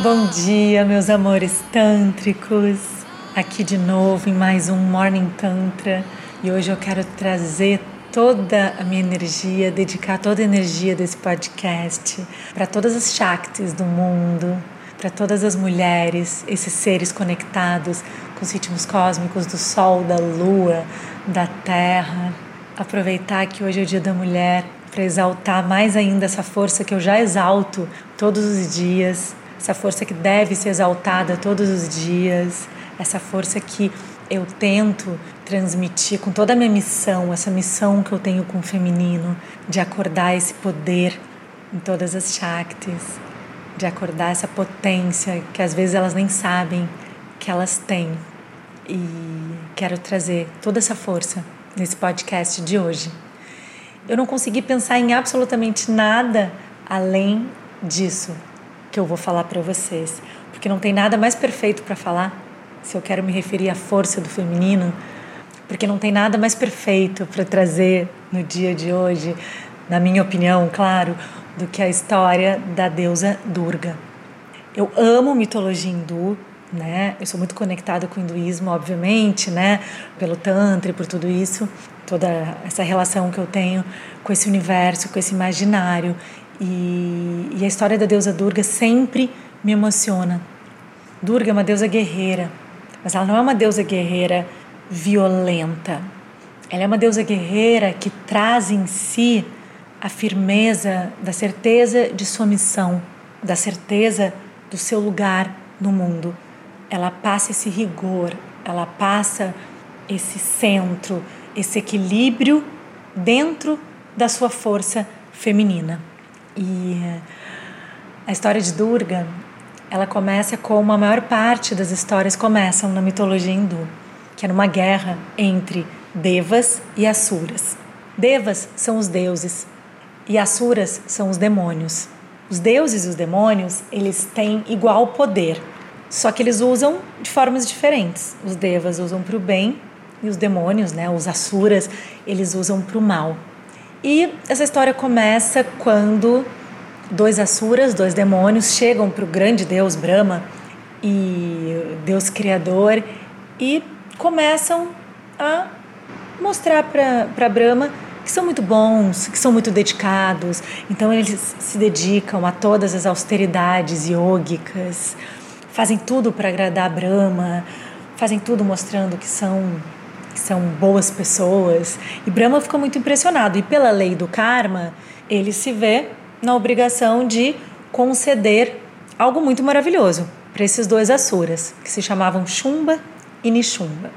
Bom dia, meus amores tântricos. Aqui de novo em mais um Morning Tantra e hoje eu quero trazer toda a minha energia, dedicar toda a energia desse podcast para todas as Shaktis do mundo, para todas as mulheres, esses seres conectados com os ritmos cósmicos do Sol, da Lua, da Terra. Aproveitar que hoje é o Dia da Mulher para exaltar mais ainda essa força que eu já exalto todos os dias, essa força que deve ser exaltada todos os dias, essa força que eu tento transmitir com toda a minha missão, essa missão que eu tenho com o feminino, de acordar esse poder em todas as Shaktis, de acordar essa potência que às vezes elas nem sabem que elas têm. E quero trazer toda essa força nesse podcast de hoje. Eu não consegui pensar em absolutamente nada além disso que eu vou falar para vocês, porque não tem nada mais perfeito para falar se eu quero me referir à força do feminino, porque não tem nada mais perfeito para trazer no dia de hoje, na minha opinião, claro, do que a história da deusa Durga. Eu amo mitologia hindu, né? Eu sou muito conectada com o hinduísmo, obviamente, né? Pelo tantra e por tudo isso, toda essa relação que eu tenho com esse universo, com esse imaginário. E, e a história da deusa Durga sempre me emociona. Durga é uma deusa guerreira, mas ela não é uma deusa guerreira violenta. Ela é uma deusa guerreira que traz em si a firmeza da certeza de sua missão, da certeza do seu lugar no mundo. Ela passa esse rigor, ela passa esse centro, esse equilíbrio dentro da sua força feminina. E a história de Durga ela começa como a maior parte das histórias começam na mitologia hindu, que é numa guerra entre devas e asuras. Devas são os deuses e asuras são os demônios. Os deuses e os demônios, eles têm igual poder, só que eles usam de formas diferentes. Os devas usam para o bem e os demônios, né, os asuras, eles usam para o mal. E essa história começa quando dois asuras, dois demônios, chegam para o grande deus Brahma e Deus Criador e começam a mostrar para Brahma que são muito bons, que são muito dedicados. Então eles se dedicam a todas as austeridades yogicas, fazem tudo para agradar a Brahma, fazem tudo mostrando que são que são boas pessoas. E Brahma ficou muito impressionado e pela lei do karma, ele se vê na obrigação de conceder algo muito maravilhoso para esses dois asuras, que se chamavam Shumba e Nishumba.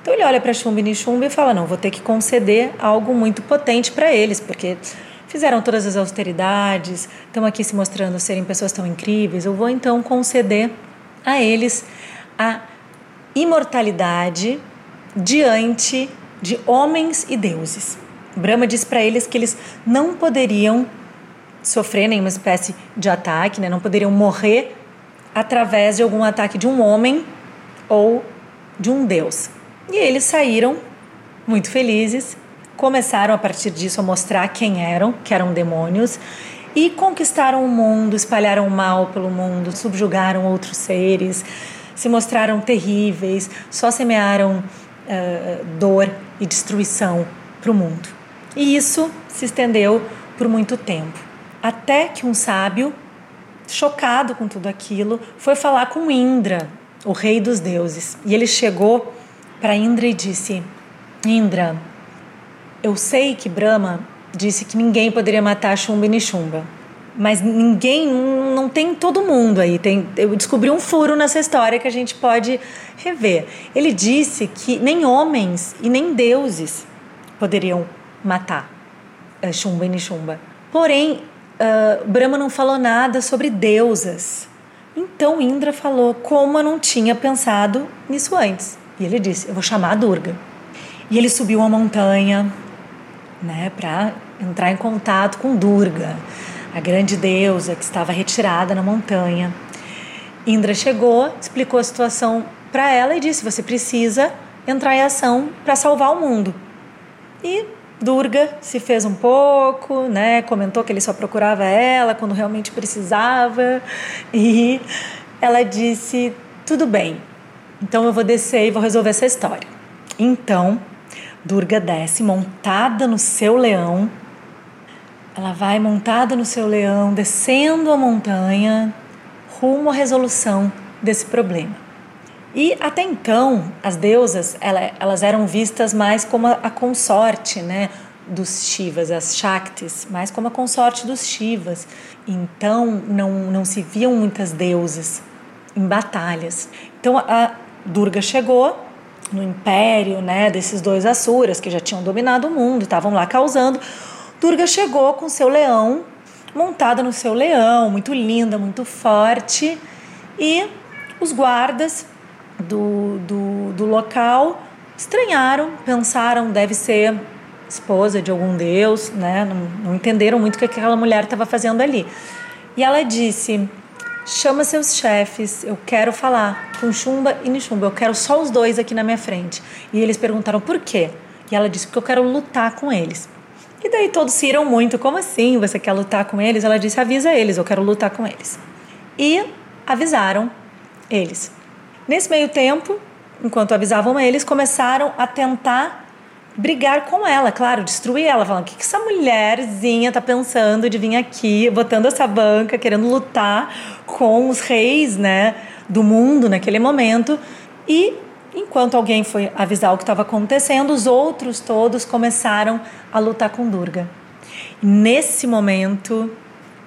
Então ele olha para Shumba e Nishumba e fala: Não, vou ter que conceder algo muito potente para eles, porque fizeram todas as austeridades, estão aqui se mostrando serem pessoas tão incríveis. Eu vou então conceder a eles a imortalidade diante de homens e deuses. Brahma diz para eles que eles não poderiam sofrer nenhuma espécie de ataque, né? não poderiam morrer através de algum ataque de um homem ou de um deus. E eles saíram muito felizes, começaram a partir disso a mostrar quem eram, que eram demônios, e conquistaram o mundo, espalharam o mal pelo mundo, subjugaram outros seres, se mostraram terríveis, só semearam uh, dor e destruição para o mundo. E isso se estendeu por muito tempo. Até que um sábio, chocado com tudo aquilo, foi falar com Indra, o rei dos deuses. E ele chegou para Indra e disse: Indra, eu sei que Brahma disse que ninguém poderia matar Shumba e Nishumba. Mas ninguém, não tem todo mundo aí. Tem, eu descobri um furo nessa história que a gente pode rever. Ele disse que nem homens e nem deuses poderiam matar uh, Shumba e Nishumba. Porém, uh, Brahma não falou nada sobre deusas. Então Indra falou como eu não tinha pensado nisso antes. E ele disse: Eu vou chamar a Durga. E ele subiu uma montanha né, para entrar em contato com Durga, a grande deusa que estava retirada na montanha. Indra chegou, explicou a situação para ela e disse: Você precisa entrar em ação para salvar o mundo. E Durga se fez um pouco, né? Comentou que ele só procurava ela quando realmente precisava e ela disse: tudo bem, então eu vou descer e vou resolver essa história. Então, Durga desce montada no seu leão. Ela vai montada no seu leão, descendo a montanha, rumo à resolução desse problema. E até então, as deusas, elas eram vistas mais como a consorte, né? dos Shivas, as Shaktis, mais como a consorte dos Shivas. Então não, não se viam muitas deusas em batalhas. Então a Durga chegou no império né, desses dois Asuras que já tinham dominado o mundo, estavam lá causando. Durga chegou com seu leão, montada no seu leão, muito linda, muito forte, e os guardas do, do, do local estranharam, pensaram, deve ser esposa de algum deus, né? Não, não entenderam muito o que aquela mulher estava fazendo ali. E ela disse: chama seus chefes, eu quero falar com Chumba e Nishumba, eu quero só os dois aqui na minha frente. E eles perguntaram por quê? E ela disse: porque eu quero lutar com eles. E daí todos se iram muito: como assim? Você quer lutar com eles? Ela disse: avisa eles, eu quero lutar com eles. E avisaram eles. Nesse meio tempo, enquanto avisavam eles, começaram a tentar brigar com ela, claro, destruir ela, falando: o que, que essa mulherzinha tá pensando de vir aqui, botando essa banca, querendo lutar com os reis, né, do mundo naquele momento. E enquanto alguém foi avisar o que estava acontecendo, os outros todos começaram a lutar com Durga. Nesse momento,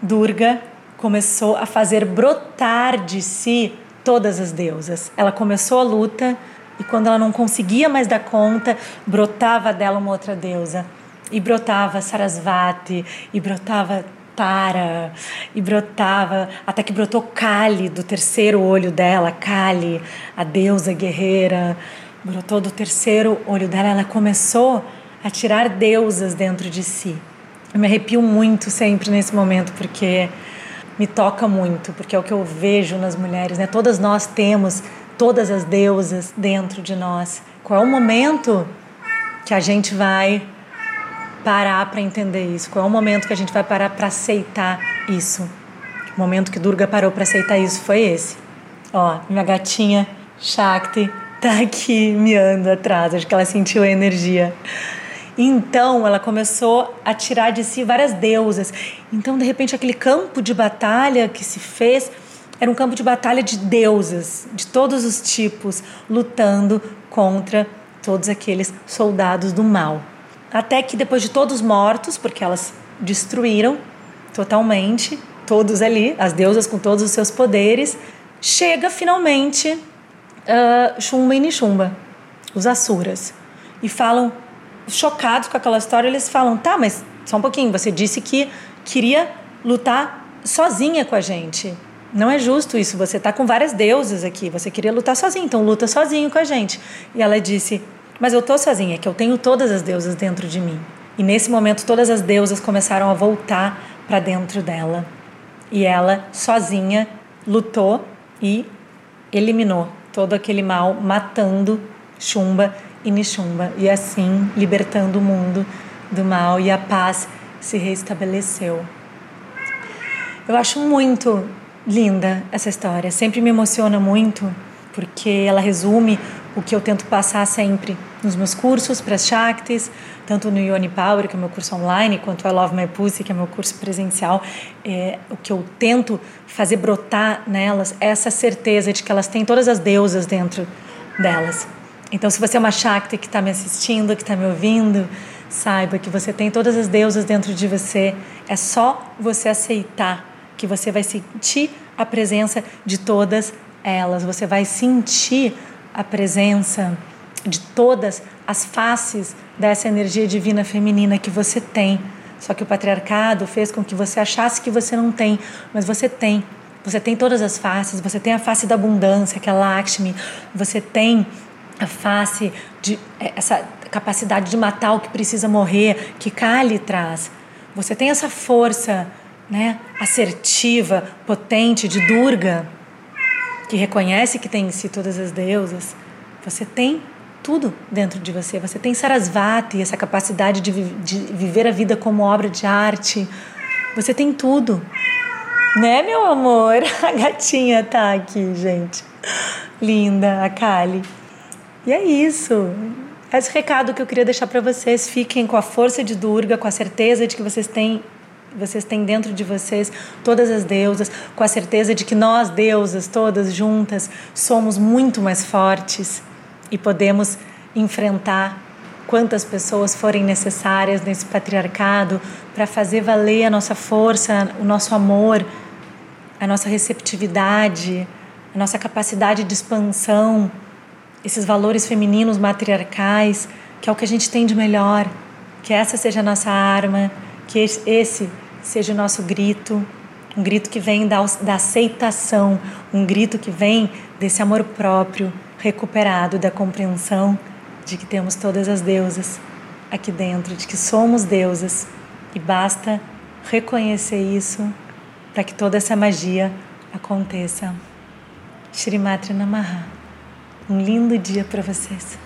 Durga começou a fazer brotar de si todas as deusas. Ela começou a luta e quando ela não conseguia mais dar conta, brotava dela uma outra deusa. E brotava Sarasvati, e brotava Tara, e brotava, até que brotou Kali do terceiro olho dela, Kali, a deusa guerreira. Brotou do terceiro olho dela, ela começou a tirar deusas dentro de si. Eu me arrepio muito sempre nesse momento, porque me toca muito, porque é o que eu vejo nas mulheres, né? Todas nós temos todas as deusas dentro de nós. Qual é o momento que a gente vai parar para entender isso? Qual é o momento que a gente vai parar para aceitar isso? O momento que Durga parou para aceitar isso foi esse. Ó, minha gatinha Shakti tá aqui miando atrás, acho que ela sentiu a energia. Então ela começou a tirar de si várias deusas. Então, de repente, aquele campo de batalha que se fez era um campo de batalha de deusas, de todos os tipos, lutando contra todos aqueles soldados do mal. Até que depois de todos mortos, porque elas destruíram totalmente todos ali, as deusas com todos os seus poderes, chega finalmente uh, Shumba e Nishumba, os Asuras, e falam, chocados com aquela história, eles falam: tá, mas só um pouquinho, você disse que queria lutar sozinha com a gente. Não é justo isso, você está com várias deusas aqui, você queria lutar sozinho, então luta sozinho com a gente. E ela disse: Mas eu estou sozinha, que eu tenho todas as deusas dentro de mim. E nesse momento, todas as deusas começaram a voltar para dentro dela. E ela, sozinha, lutou e eliminou todo aquele mal, matando Chumba e Nishumba. E assim, libertando o mundo do mal e a paz se restabeleceu. Eu acho muito linda essa história. Sempre me emociona muito porque ela resume o que eu tento passar sempre nos meus cursos para as Shaktis, tanto no Yoni Power, que é meu curso online, quanto I Love My Pussy, que é meu curso presencial. É, o que eu tento fazer brotar nelas é essa certeza de que elas têm todas as deusas dentro delas. Então, se você é uma Shakti que está me assistindo, que está me ouvindo, saiba que você tem todas as deusas dentro de você. É só você aceitar que você vai sentir a presença de todas elas, você vai sentir a presença de todas as faces dessa energia divina feminina que você tem. Só que o patriarcado fez com que você achasse que você não tem, mas você tem. Você tem todas as faces, você tem a face da abundância, que é Lakshmi, você tem a face de é, essa capacidade de matar o que precisa morrer, que Kali traz. Você tem essa força né, assertiva, potente de Durga, que reconhece que tem em si todas as deusas, você tem tudo dentro de você. Você tem Sarasvati, essa capacidade de, vi de viver a vida como obra de arte. Você tem tudo. Né, meu amor? A gatinha tá aqui, gente. Linda, a Kali. E é isso. Esse recado que eu queria deixar para vocês. Fiquem com a força de Durga, com a certeza de que vocês têm vocês têm dentro de vocês todas as deusas, com a certeza de que nós, deusas, todas juntas, somos muito mais fortes e podemos enfrentar quantas pessoas forem necessárias nesse patriarcado para fazer valer a nossa força, o nosso amor, a nossa receptividade, a nossa capacidade de expansão, esses valores femininos matriarcais, que é o que a gente tem de melhor. Que essa seja a nossa arma, que esse seja o nosso grito, um grito que vem da, da aceitação, um grito que vem desse amor próprio recuperado, da compreensão de que temos todas as deusas aqui dentro, de que somos deusas e basta reconhecer isso para que toda essa magia aconteça. Shri Matra Namaha. Um lindo dia para vocês.